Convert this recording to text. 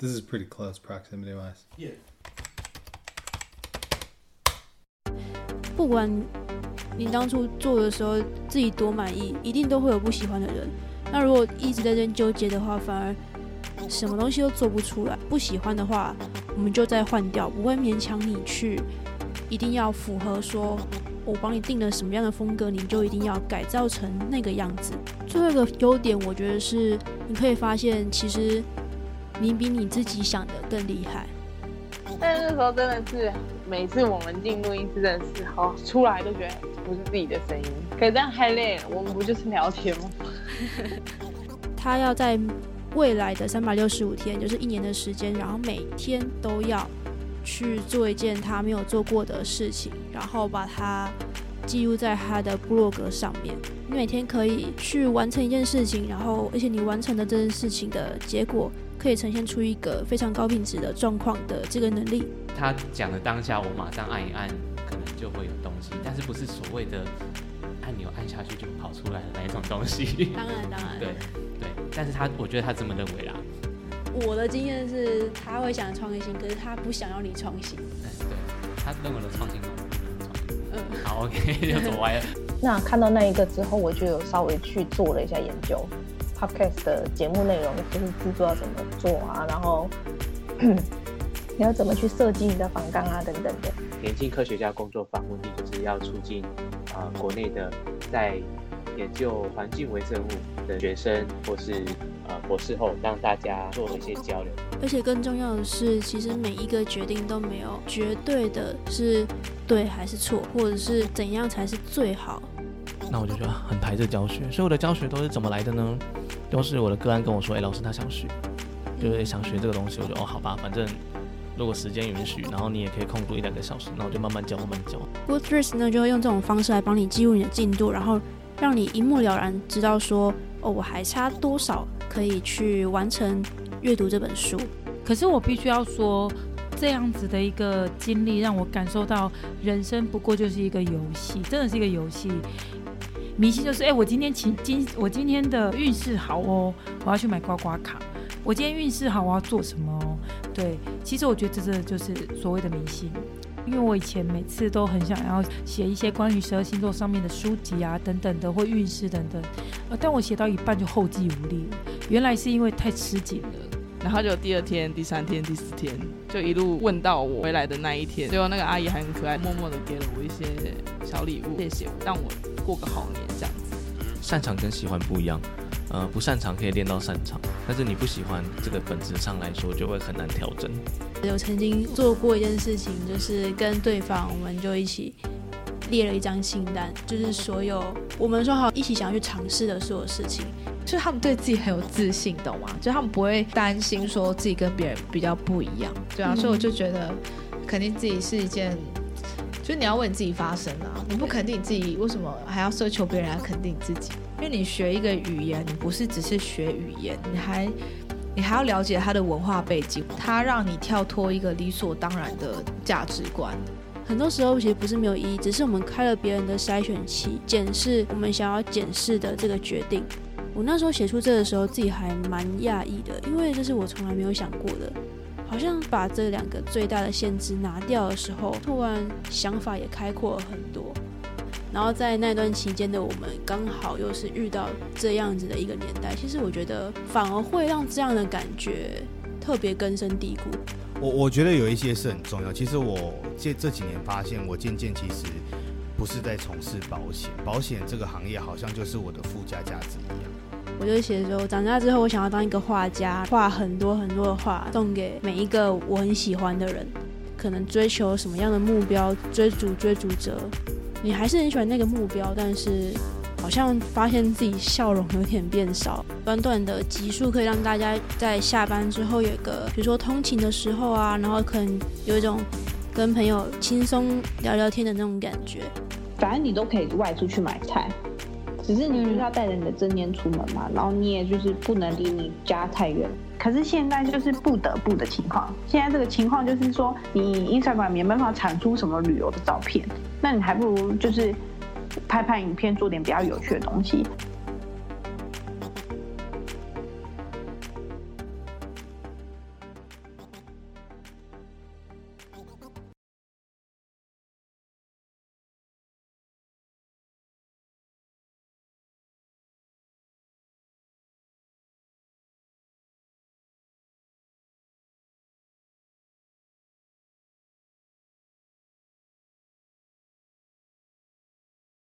This is pretty close proximity wise. Yeah. 不管你当初做的时候自己多满意，一定都会有不喜欢的人。那如果一直在这边纠结的话，反而什么东西都做不出来。不喜欢的话，我们就再换掉，不会勉强你去一定要符合说，我帮你定了什么样的风格，你就一定要改造成那个样子。最后一个优点，我觉得是你可以发现，其实你比你自己想的更厉害。但那时候真的是，每次我们进录音室的时候，出来都觉得不是自己的声音，可是这样太累了。我们不就是聊天吗？他要在未来的三百六十五天，就是一年的时间，然后每天都要去做一件他没有做过的事情，然后把它记录在他的部落格上面。你每天可以去完成一件事情，然后而且你完成的这件事情的结果。可以呈现出一个非常高品质的状况的这个能力。他讲的当下，我马上按一按，可能就会有东西，但是不是所谓的按钮按下去就跑出来的那一种东西。当然，当然。对对，但是他我觉得他这么认为啦。我的经验是，他会想创新，可是他不想要你创新。嗯，对，他认为的创新。嗯，好，OK，又走歪了。那看到那一个之后，我就有稍微去做了一下研究。Podcast 的节目内容就是制作要怎么做啊，然后 你要怎么去设计你的访纲啊，等等的。年轻科学家工作坊目的就是要促进啊国内的在研究环境微生物的学生或是呃博士后，让大家做一些交流。而且更重要的是，其实每一个决定都没有绝对的是对还是错，或者是怎样才是最好。那我就觉得很排斥教学，所以我的教学都是怎么来的呢？都是我的个案跟我说，哎，老师他想学，就是想学这个东西，我就哦好吧，反正如果时间允许，然后你也可以空出一两个小时，那我就慢慢教，慢慢教。Goodreads 呢就会用这种方式来帮你记录你的进度，然后让你一目了然知道说，哦我还差多少可以去完成阅读这本书。可是我必须要说，这样子的一个经历让我感受到，人生不过就是一个游戏，真的是一个游戏。迷信就是，哎，我今天今今我今天的运势好哦，我要去买刮刮卡。我今天运势好，我要做什么？对，其实我觉得这真的就是所谓的迷信，因为我以前每次都很想要写一些关于十二星座上面的书籍啊，等等的，或运势等等，呃，但我写到一半就后继无力了。原来是因为太吃紧了，然后就第二天、第三天、第四天，就一路问到我回来的那一天，最后那个阿姨还很可爱，默默的给了我一些小礼物，谢谢，让我。过个好年这样子，擅长跟喜欢不一样，呃，不擅长可以练到擅长，但是你不喜欢这个本质上来说就会很难调整。有曾经做过一件事情，就是跟对方，我们就一起列了一张清单，就是所有我们说好一起想要去尝试的所有事情，就是他们对自己很有自信，懂吗？就他们不会担心说自己跟别人比较不一样，对啊，所以我就觉得肯定自己是一件。就你要为你自己发声啊！你不肯定你自己，为什么还要奢求别人来肯定你自己？因为你学一个语言，你不是只是学语言，你还你还要了解它的文化背景，它让你跳脱一个理所当然的价值观。很多时候其实不是没有意义，只是我们开了别人的筛选器，检视我们想要检视的这个决定。我那时候写出这的时候，自己还蛮讶异的，因为这是我从来没有想过的。好像把这两个最大的限制拿掉的时候，突然想法也开阔了很多。然后在那段期间的我们，刚好又是遇到这样子的一个年代，其实我觉得反而会让这样的感觉特别根深蒂固。我我觉得有一些是很重要。其实我这这几年发现，我渐渐其实不是在从事保险，保险这个行业好像就是我的附加价值一样。我就写说，长大之后我想要当一个画家，画很多很多的画，送给每一个我很喜欢的人。可能追求什么样的目标，追逐追逐者，你还是很喜欢那个目标，但是好像发现自己笑容有点变少。短短的集数可以让大家在下班之后有一个，比如说通勤的时候啊，然后可能有一种跟朋友轻松聊聊天的那种感觉。反正你都可以外出去买菜。只是你就是要带着你的证件出门嘛，然后你也就是不能离你家太远。可是现在就是不得不的情况，现在这个情况就是说，你影相馆没办法产出什么旅游的照片，那你还不如就是拍拍影片，做点比较有趣的东西。